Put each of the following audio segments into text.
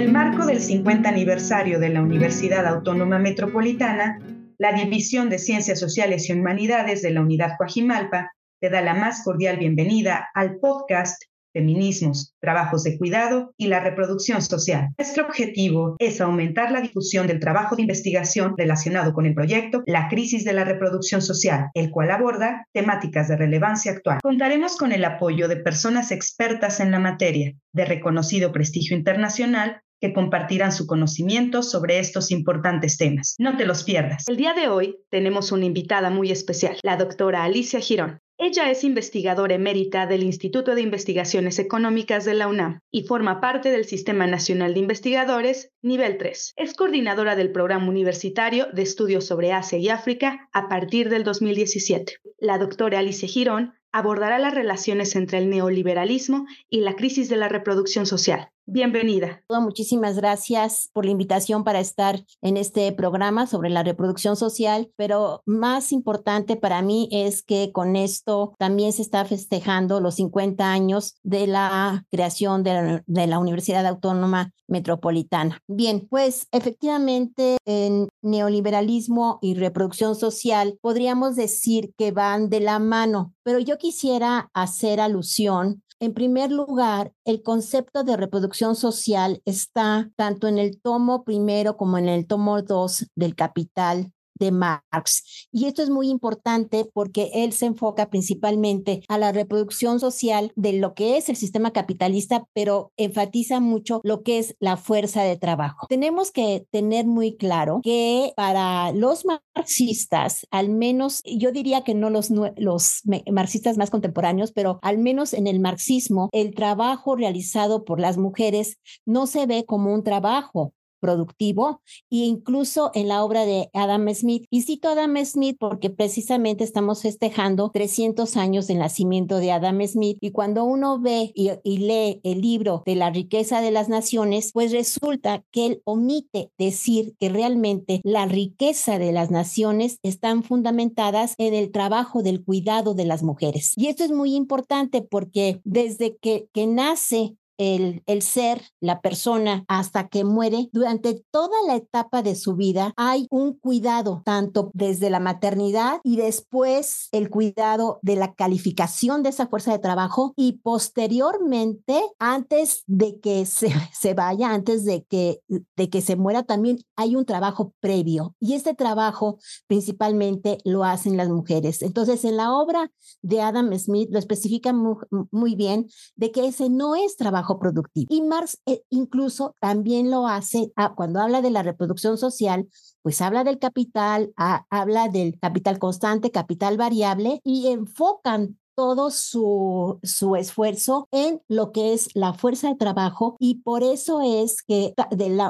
el marco del 50 aniversario de la Universidad Autónoma Metropolitana, la División de Ciencias Sociales y Humanidades de la Unidad Coajimalpa te da la más cordial bienvenida al podcast Feminismos, Trabajos de Cuidado y la Reproducción Social. Nuestro objetivo es aumentar la difusión del trabajo de investigación relacionado con el proyecto La crisis de la reproducción social, el cual aborda temáticas de relevancia actual. Contaremos con el apoyo de personas expertas en la materia, de reconocido prestigio internacional que compartirán su conocimiento sobre estos importantes temas. No te los pierdas. El día de hoy tenemos una invitada muy especial, la doctora Alicia Girón. Ella es investigadora emérita del Instituto de Investigaciones Económicas de la UNAM y forma parte del Sistema Nacional de Investigadores Nivel 3. Es coordinadora del Programa Universitario de Estudios sobre Asia y África a partir del 2017. La doctora Alicia Girón abordará las relaciones entre el neoliberalismo y la crisis de la reproducción social. Bienvenida. Muchísimas gracias por la invitación para estar en este programa sobre la reproducción social, pero más importante para mí es que con esto también se está festejando los 50 años de la creación de la, Universidad Autónoma Metropolitana. Bien, pues efectivamente en neoliberalismo y reproducción social podríamos decir que van de la mano, pero yo quisiera hacer alusión en primer lugar, el concepto de reproducción social está tanto en el tomo primero como en el tomo dos del Capital de Marx. Y esto es muy importante porque él se enfoca principalmente a la reproducción social de lo que es el sistema capitalista, pero enfatiza mucho lo que es la fuerza de trabajo. Tenemos que tener muy claro que para los marxistas, al menos yo diría que no los, los marxistas más contemporáneos, pero al menos en el marxismo, el trabajo realizado por las mujeres no se ve como un trabajo, productivo e incluso en la obra de Adam Smith. Y cito a Adam Smith porque precisamente estamos festejando 300 años del nacimiento de Adam Smith y cuando uno ve y, y lee el libro de la riqueza de las naciones, pues resulta que él omite decir que realmente la riqueza de las naciones están fundamentadas en el trabajo del cuidado de las mujeres. Y esto es muy importante porque desde que, que nace el, ser, la persona, hasta que muere, durante toda la etapa de su vida hay un cuidado, tanto desde la maternidad y después el cuidado de la calificación de esa fuerza de trabajo y posteriormente, antes de que se, se vaya, antes de que, de que se muera, también hay un trabajo previo y este trabajo principalmente lo hacen las mujeres. Entonces, en la obra de Adam Smith lo especifica muy, muy bien de que ese no es trabajo productivo. Y Marx eh, incluso también lo hace ah, cuando habla de la reproducción social, pues habla del capital, ah, habla del capital constante, capital variable y enfocan todo su, su esfuerzo en lo que es la fuerza de trabajo y por eso es que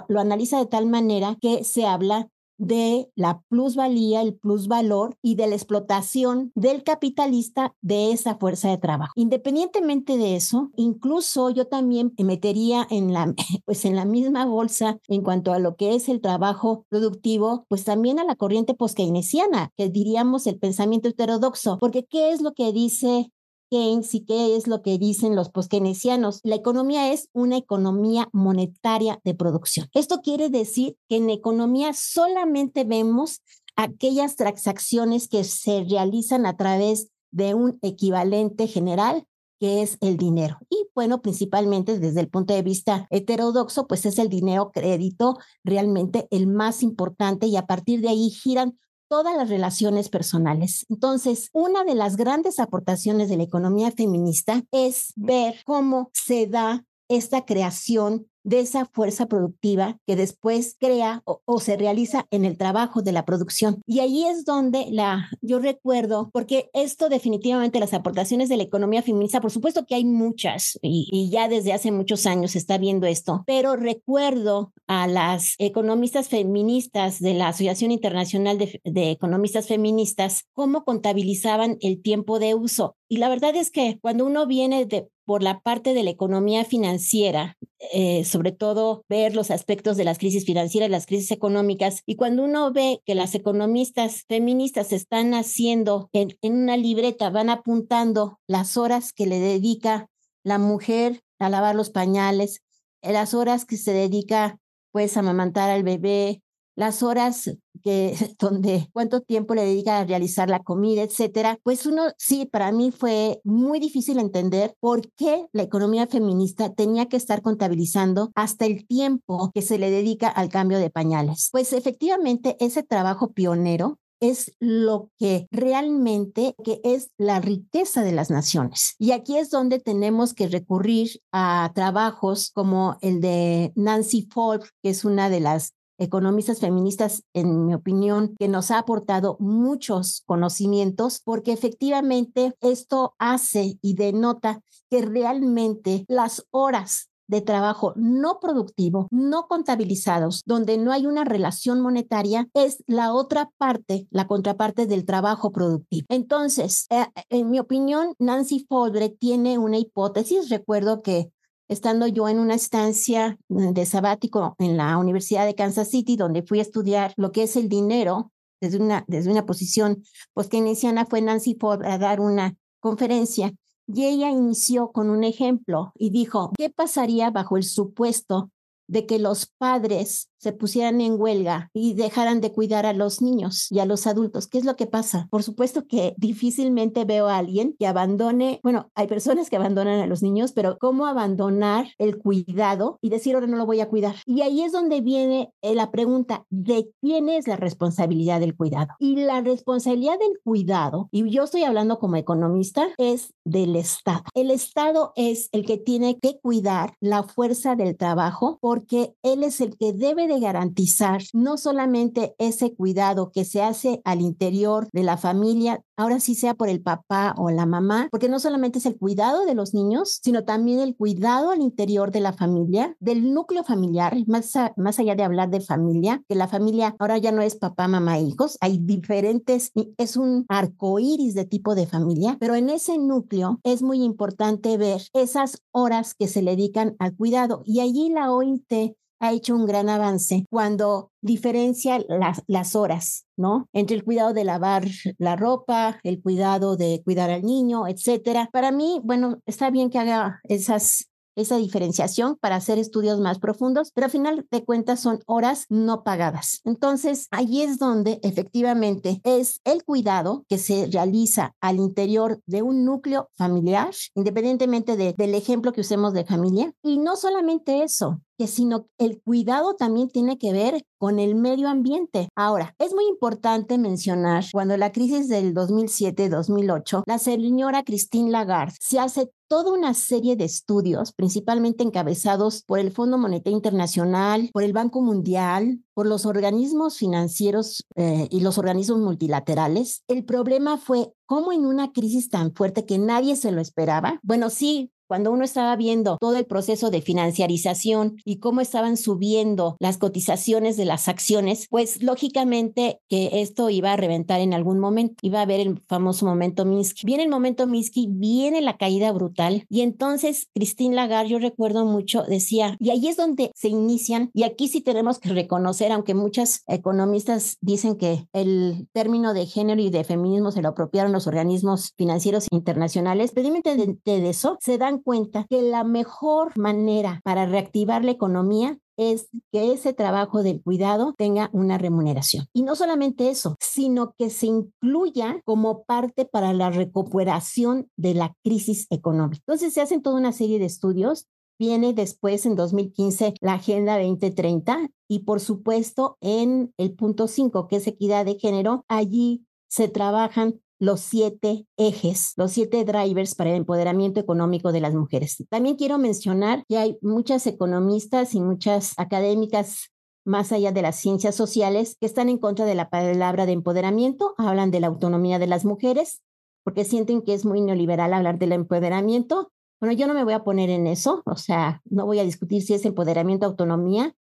lo analiza de tal manera que se habla de la plusvalía, el plusvalor y de la explotación del capitalista de esa fuerza de trabajo. Independientemente de eso, incluso yo también metería en la, pues en la misma bolsa en cuanto a lo que es el trabajo productivo, pues también a la corriente poskeynesiana, que diríamos el pensamiento heterodoxo, porque ¿qué es lo que dice Keynes y qué es lo que dicen los poskeynesianos. La economía es una economía monetaria de producción. Esto quiere decir que en economía solamente vemos aquellas transacciones que se realizan a través de un equivalente general que es el dinero. Y bueno, principalmente desde el punto de vista heterodoxo, pues es el dinero crédito realmente el más importante y a partir de ahí giran todas las relaciones personales. Entonces, una de las grandes aportaciones de la economía feminista es ver cómo se da esta creación de esa fuerza productiva que después crea o, se realiza en el trabajo de la producción. Y ahí es donde la, yo recuerdo, porque esto definitivamente las aportaciones de la economía feminista, por supuesto que hay muchas y, ya desde hace muchos años se está viendo esto, pero recuerdo a las economistas feministas de la Asociación Internacional de, de Economistas Feministas cómo contabilizaban el tiempo de uso. Y la verdad es que cuando uno viene por la parte de la economía financiera, eh, sobre todo ver los aspectos de las crisis financieras, las crisis económicas, y cuando uno ve que las economistas feministas están haciendo en, en una libreta, van apuntando las horas que le dedica la mujer a lavar los pañales, las horas que se dedica pues a amamantar al bebé, las horas que donde cuánto tiempo le dedica a realizar la comida, etcétera, pues uno sí para mí fue muy difícil entender por qué la economía feminista tenía que estar contabilizando hasta el tiempo que se le dedica al cambio de pañales. Pues efectivamente ese trabajo pionero es lo que realmente que es la riqueza de las naciones. Y aquí es donde tenemos que recurrir a trabajos como el de Nancy Folk, que es una de las economistas feministas, en mi opinión, que nos ha aportado muchos conocimientos, porque efectivamente esto hace y denota que realmente las horas de trabajo no productivo, no contabilizados, donde no hay una relación monetaria, es la otra parte, la contraparte del trabajo productivo. Entonces, eh, en mi opinión, Nancy Foldre tiene una hipótesis. Recuerdo que estando yo en una estancia de sabático en la Universidad de Kansas City, donde fui a estudiar lo que es el dinero desde una, desde una posición post-keynesiana, fue Nancy Ford a dar una conferencia y ella inició con un ejemplo y dijo, ¿qué pasaría bajo el supuesto de que los padres se pusieran en huelga y dejaran de cuidar a los niños y a los adultos. ¿Qué es lo que pasa? Por supuesto que difícilmente veo a alguien que abandone, bueno, hay personas que abandonan a los niños, pero ¿cómo abandonar el cuidado y decir ahora no lo voy a cuidar? Y ahí es donde viene eh, la pregunta de quién es la responsabilidad del cuidado. Y la responsabilidad del cuidado, y yo estoy hablando como economista, es del Estado. El Estado es el que tiene que cuidar la fuerza del trabajo porque él es el que debe de garantizar no solamente ese cuidado que se hace al interior de la familia, ahora sí sea por el papá o la mamá, porque no solamente es el cuidado de los niños, sino también el cuidado al interior de la familia, del núcleo familiar, más, más allá de hablar de familia, que la familia ahora ya no es papá, mamá, hijos, hay diferentes, es un arco iris de tipo de familia, pero en ese núcleo es muy importante ver esas horas que se le dedican al cuidado y allí la OIT ha hecho un gran avance cuando diferencia las, horas, ¿no? Entre el cuidado de lavar la ropa, el cuidado de cuidar al niño, etcétera. Para mí, bueno, está bien que haga esas esa diferenciación para hacer estudios más profundos, pero al final de cuentas son horas no pagadas. Entonces, ahí es donde efectivamente es el cuidado que se realiza al interior de un núcleo familiar, independientemente del ejemplo que usemos de familia. Y no solamente eso, que sino el cuidado también tiene que ver con el medio ambiente. Ahora, es muy importante mencionar cuando la crisis del 2007-2008, la señora Christine Lagarde se hace toda una serie de estudios, principalmente encabezados por el Fondo Monetario Internacional, por el Banco Mundial, por los organismos financieros eh, y los organismos multilaterales. El problema fue cómo en una crisis tan fuerte que nadie se lo esperaba, bueno, sí, cuando uno estaba viendo todo el proceso de financiarización y cómo estaban subiendo las cotizaciones de las acciones, pues lógicamente que esto iba a reventar en algún momento, iba a haber el famoso momento Minsky. Viene el momento Minsky, viene la caída brutal y entonces Christine Lagarde, yo recuerdo mucho, decía, y ahí es donde se inician, y aquí sí tenemos que reconocer, aunque muchas economistas dicen que el término de género y de feminismo se lo apropiaron los organismos financieros internacionales, precisamente de, de eso se dan cuenta que la mejor manera para reactivar la economía es que ese trabajo del cuidado tenga una remuneración. Y no solamente eso, sino que se incluya como parte para la recuperación de la crisis económica. Entonces se hacen toda una serie de estudios. Viene después en 2015 la Agenda 2030 y por supuesto en el punto 5, que es equidad de género, allí se trabajan los siete ejes, los siete drivers para el empoderamiento económico de las mujeres. También quiero mencionar que hay muchas economistas y muchas académicas más allá de las ciencias sociales que están en contra de la palabra de empoderamiento, hablan de la autonomía de las mujeres, porque sienten que es muy neoliberal hablar del empoderamiento. Bueno, yo no me voy a poner en eso, o sea, no voy a discutir si es empoderamiento o autonomía,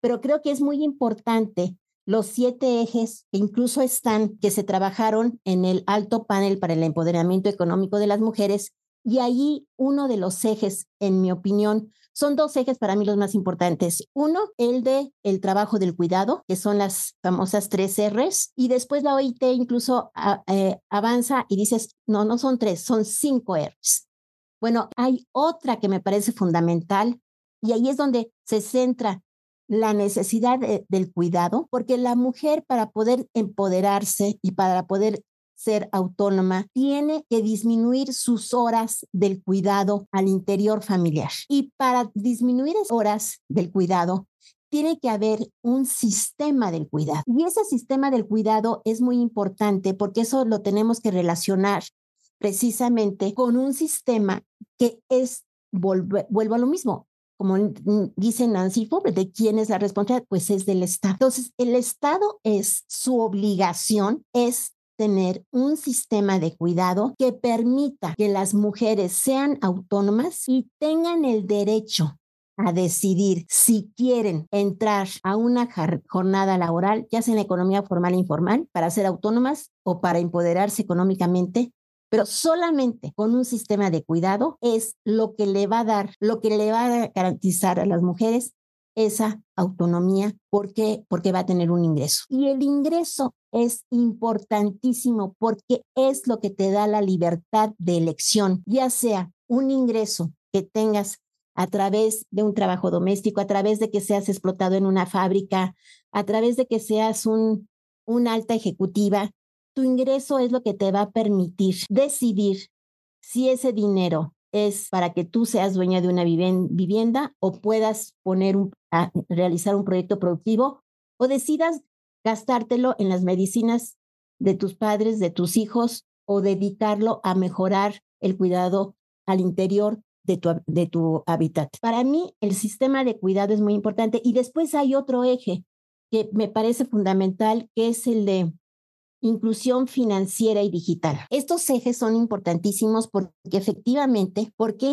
pero creo que es muy importante los siete ejes que incluso están, que se trabajaron en el alto panel para el empoderamiento económico de las mujeres. Y ahí uno de los ejes, en mi opinión, son dos ejes para mí los más importantes. Uno, el de el trabajo del cuidado, que son las famosas tres R's. Y después la OIT incluso ah, eh, avanza y dices, no, no son tres, son cinco R's. Bueno, hay otra que me parece fundamental Y ahí es donde se centra la necesidad del cuidado, porque la mujer para poder empoderarse y para poder ser autónoma, tiene que disminuir sus horas del cuidado al interior familiar. Y para disminuir esas horas del cuidado, tiene que haber un sistema del cuidado. Y ese sistema del cuidado es muy importante porque eso lo tenemos que relacionar precisamente con un sistema que es, vuelvo a lo mismo, como dice Nancy Pobre, ¿de quién es la responsabilidad? Pues es del Estado. Entonces, el Estado es, su obligación es tener un sistema de cuidado que permita que las mujeres sean autónomas y tengan el derecho a decidir si quieren entrar a una jornada laboral, ya sea en economía formal e informal, para ser autónomas o para empoderarse económicamente, pero solamente con un sistema de cuidado es lo que le va a dar, lo que le va a garantizar a las mujeres esa autonomía porque porque va a tener un ingreso. Y el ingreso es importantísimo porque es lo que te da la libertad de elección, ya sea un ingreso que tengas a través de un trabajo doméstico, a través de que seas explotado en una fábrica, a través de que seas un, una alta ejecutiva, tu ingreso es lo que te va a permitir decidir si ese dinero es para que tú seas dueña de una vivienda o puedas poner un, realizar un proyecto productivo o decidas gastártelo en las medicinas de tus padres, de tus hijos o dedicarlo a mejorar el cuidado al interior de tu, de tu hábitat. Para mí, el sistema de cuidado es muy importante y después hay otro eje que me parece fundamental, que es el de inclusión financiera y digital. Estos ejes son importantísimos porque efectivamente, ¿por qué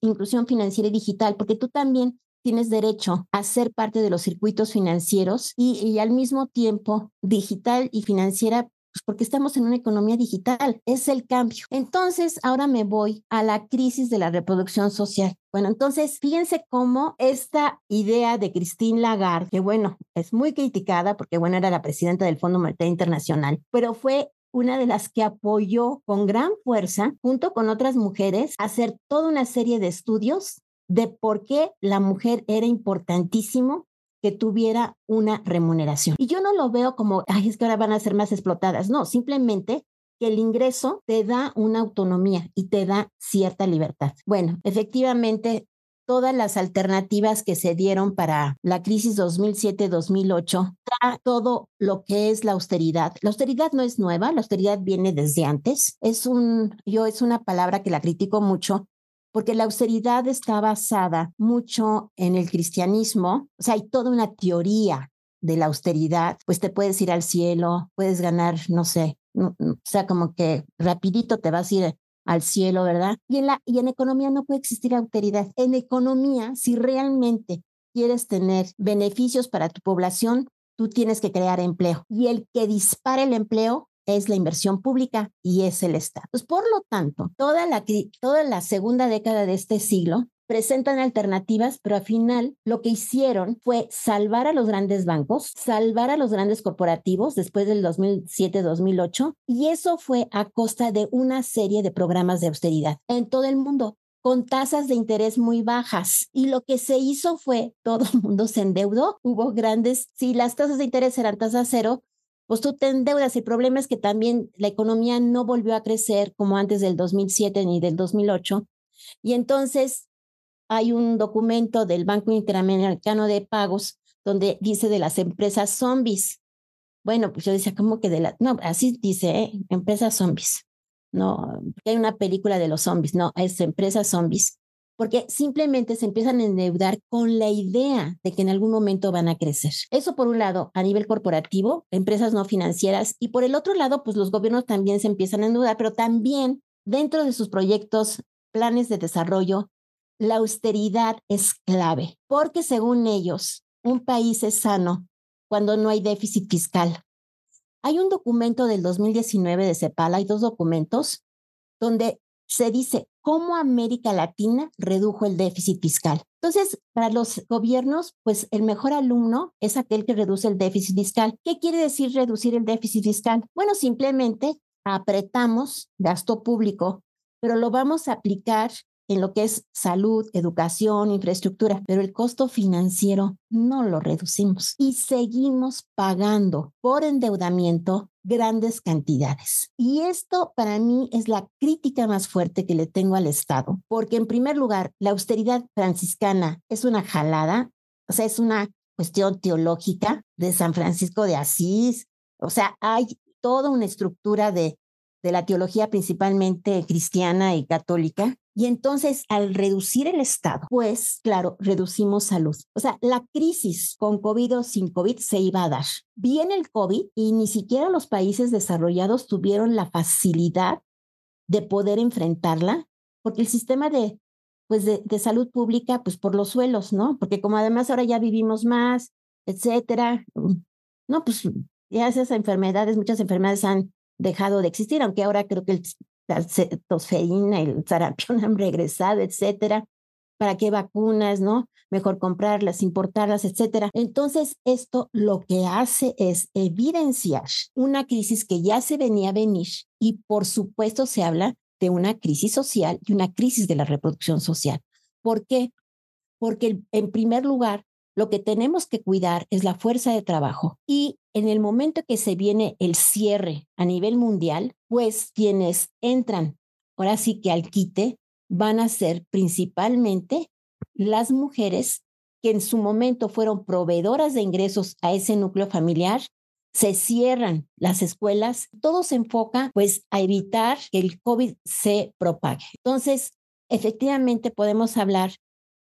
inclusión financiera y digital? Porque tú también tienes derecho a ser parte de los circuitos financieros y, y al mismo tiempo digital y financiera pues porque estamos en una economía digital, es el cambio. Entonces, ahora me voy a la crisis de la reproducción social. Bueno, entonces, fíjense cómo esta idea de Christine Lagarde, que bueno, es muy criticada porque bueno, era la presidenta del Fondo Monetario Internacional, pero fue una de las que apoyó con gran fuerza, junto con otras mujeres, hacer toda una serie de estudios de por qué la mujer era importantísimo que tuviera una remuneración. Y yo no lo veo como, ay, es que ahora van a ser más explotadas. No, simplemente que el ingreso te da una autonomía y te da cierta libertad. Bueno, efectivamente, todas las alternativas que se dieron para la crisis 2007-2008, todo lo que es la austeridad. La austeridad no es nueva, la austeridad viene desde antes. Es un, yo es una palabra que la critico mucho porque la austeridad está basada mucho en el cristianismo, o sea, hay toda una teoría de la austeridad, pues te puedes ir al cielo, puedes ganar, no sé, o sea, como que rapidito te vas a ir al cielo, ¿verdad? Y en, la, y en economía no puede existir austeridad. En economía, si realmente quieres tener beneficios para tu población, tú tienes que crear empleo. Y el que dispara el empleo es la inversión pública y es el Estado. Pues, por lo tanto, toda la, toda la segunda década de este siglo presentan alternativas, pero al final lo que hicieron fue salvar a los grandes bancos, salvar a los grandes corporativos después del 2007-2008, y eso fue a costa de una serie de programas de austeridad en todo el mundo con tasas de interés muy bajas. Y lo que se hizo fue, todo el mundo se endeudó, hubo grandes, si las tasas de interés eran tasas cero, pues tú te endeudas. El problema es que también la economía no volvió a crecer como antes del 2007 ni del 2008. Y entonces hay un documento del Banco Interamericano de Pagos donde dice de las empresas zombies. Bueno, pues yo decía, ¿cómo que de la...? No, así dice, ¿eh? empresas zombies. No, hay una película de los zombies, no, es empresas zombies porque simplemente se empiezan a endeudar con la idea de que en algún momento van a crecer. Eso por un lado, a nivel corporativo, empresas no financieras, y por el otro lado, pues los gobiernos también se empiezan a endeudar, pero también dentro de sus proyectos, planes de desarrollo, la austeridad es clave, porque según ellos, un país es sano cuando no hay déficit fiscal. Hay un documento del 2019 de CEPAL, hay dos documentos donde se dice cómo América Latina redujo el déficit fiscal. Entonces, para los gobiernos, pues el mejor alumno es aquel que reduce el déficit fiscal. ¿Qué quiere decir reducir el déficit fiscal? Bueno, simplemente apretamos gasto público, pero lo vamos a aplicar en lo que es salud, educación, infraestructura, pero el costo financiero no lo reducimos y seguimos pagando por endeudamiento grandes cantidades. Y esto para mí es la crítica más fuerte que le tengo al Estado, porque en primer lugar, la austeridad franciscana es una jalada, o sea, es una cuestión teológica de San Francisco de Asís, o sea, hay toda una estructura de, de la teología principalmente cristiana y católica y entonces, al reducir el Estado, pues, claro, reducimos salud. O sea, la crisis con COVID o sin COVID se iba a dar. Viene el COVID y ni siquiera los países desarrollados tuvieron la facilidad de poder enfrentarla, porque el sistema de, pues de, salud pública, pues por los suelos, ¿no? Porque como además ahora ya vivimos más, etcétera, no, pues ya esas enfermedades, muchas enfermedades han dejado de existir, aunque ahora creo que el la tosferina, el sarampión han regresado, etcétera. ¿Para qué vacunas, no? Mejor comprarlas, importarlas, etcétera. Entonces, esto lo que hace es evidenciar una crisis que ya se venía a venir y, por supuesto, se habla de una crisis social y una crisis de la reproducción social. ¿Por qué? Porque, en primer lugar, lo que tenemos que cuidar es la fuerza de trabajo y en el momento que se viene el cierre a nivel mundial, pues quienes entran ahora sí que al quite van a ser principalmente las mujeres que en su momento fueron proveedoras de ingresos a ese núcleo familiar, se cierran las escuelas, todo se enfoca pues a evitar que el COVID se propague. Entonces, efectivamente podemos hablar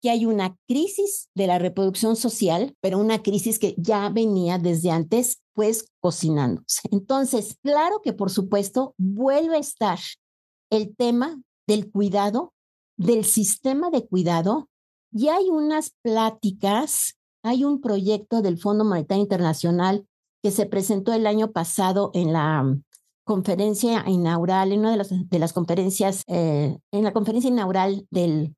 que hay una crisis de la reproducción social, pero una crisis que ya venía desde antes, pues cocinándose. Entonces, claro que por supuesto vuelve a estar el tema del cuidado, del sistema de cuidado, y hay unas pláticas, hay un proyecto del Fondo Monetario Internacional que se presentó el año pasado en la conferencia inaugural, en una de las, de las conferencias, eh, en la conferencia inaugural del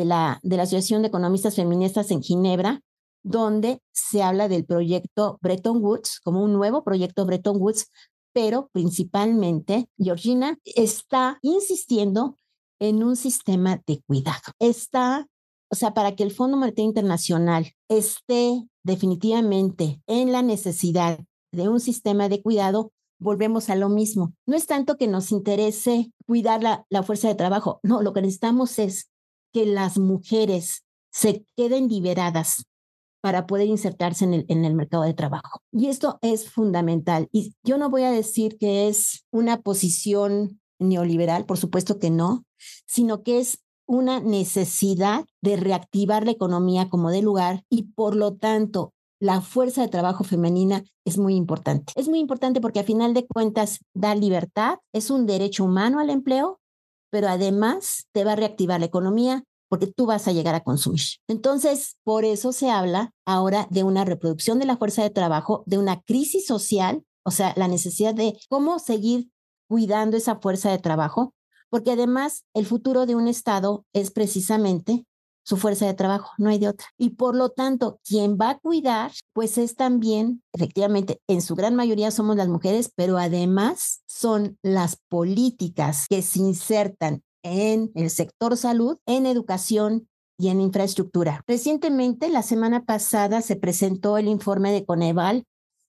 de la, de la Asociación de Economistas Feministas en Ginebra, donde se habla del proyecto Bretton Woods como un nuevo proyecto Bretton Woods, pero principalmente Georgina está insistiendo en un sistema de cuidado. Está, o sea, para que el Fondo Monetario Internacional esté definitivamente en la necesidad de un sistema de cuidado, volvemos a lo mismo. No es tanto que nos interese cuidar la, la fuerza de trabajo, no, lo que necesitamos es que las mujeres se queden liberadas para poder insertarse en el, mercado de trabajo. Y esto es fundamental. Y yo no voy a decir que es una posición neoliberal, por supuesto que no, sino que es una necesidad de reactivar la economía como de lugar y por lo tanto la fuerza de trabajo femenina es muy importante. Es muy importante porque a final de cuentas da libertad, es un derecho humano al empleo pero además te va a reactivar la economía porque tú vas a llegar a consumir. Entonces, por eso se habla ahora de una reproducción de la fuerza de trabajo, de una crisis social, o sea, la necesidad de cómo seguir cuidando esa fuerza de trabajo, porque además el futuro de un Estado es precisamente su fuerza de trabajo, no hay de otra. Y por lo tanto, quien va a cuidar, pues es también, efectivamente, en su gran mayoría somos las mujeres, pero además son las políticas que se insertan en el sector salud, en educación y en infraestructura. Recientemente, la semana pasada, se presentó el informe de Coneval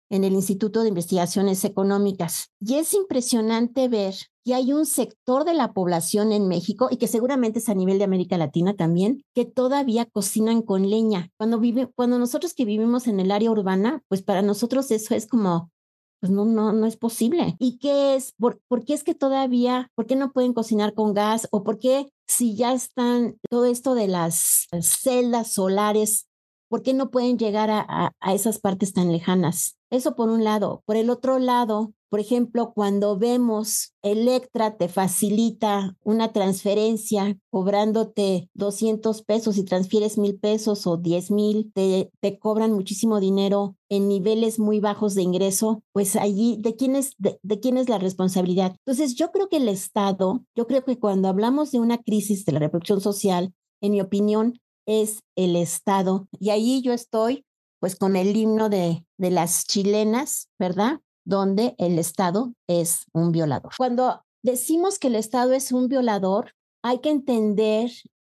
en el Instituto de Investigaciones Económicas. Y es impresionante ver que hay un sector de la población en México, y que seguramente es a nivel de América Latina también, que todavía cocinan con leña. Cuando, vive, cuando nosotros que vivimos en el área urbana, pues para nosotros eso es como pues no, no, no es posible. ¿Y qué es? ¿Por, ¿Por, qué es que todavía, por qué no pueden cocinar con gas? ¿O por qué si ya están todo esto de las celdas solares ¿Por qué no pueden llegar a, esas partes tan lejanas? Eso por un lado. Por el otro lado, por ejemplo, cuando vemos Electra te facilita una transferencia cobrándote 200 pesos y transfieres mil pesos o 10 mil, te, cobran muchísimo dinero en niveles muy bajos de ingreso, pues allí, ¿de quién, es, de, quién es la responsabilidad? Entonces, yo creo que el Estado, yo creo que cuando hablamos de una crisis de la reproducción social, en mi opinión, es el Estado. Y ahí yo estoy pues con el himno de las chilenas, ¿verdad? Donde el Estado es un violador. Cuando decimos que el Estado es un violador, hay que entender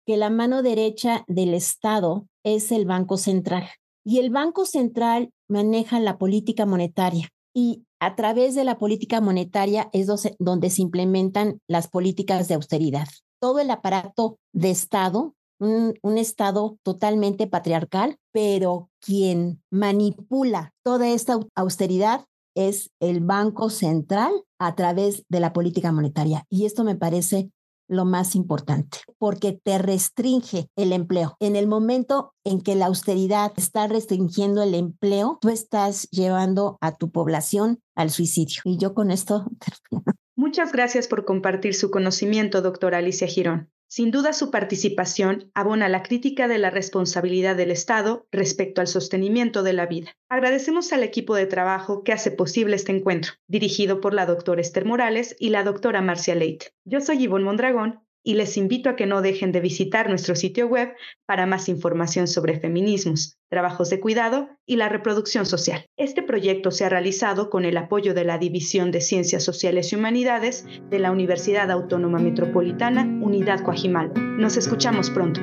que la mano derecha del Estado es el Banco Central. Y el Banco Central maneja la política monetaria y a través de la política monetaria es donde se implementan las políticas de austeridad. Todo el aparato de Estado, un, un, Estado totalmente patriarcal, pero quien manipula toda esta austeridad es el Banco Central a través de la política monetaria. Y esto me parece lo más importante, porque te restringe el empleo. En el momento en que la austeridad está restringiendo el empleo, tú estás llevando a tu población al suicidio. Y yo con esto Muchas gracias por compartir su conocimiento, doctora Alicia Girón. Sin duda su participación abona la crítica de la responsabilidad del Estado respecto al sostenimiento de la vida. Agradecemos al equipo de trabajo que hace posible este encuentro, dirigido por la doctora Esther Morales y la doctora Marcia Leite. Yo soy Ivonne Mondragón y les invito a que no dejen de visitar nuestro sitio web para más información sobre feminismos, trabajos de cuidado y la reproducción social. Este proyecto se ha realizado con el apoyo de la División de Ciencias Sociales y Humanidades de la Universidad Autónoma Metropolitana Unidad Coajimal. Nos escuchamos pronto.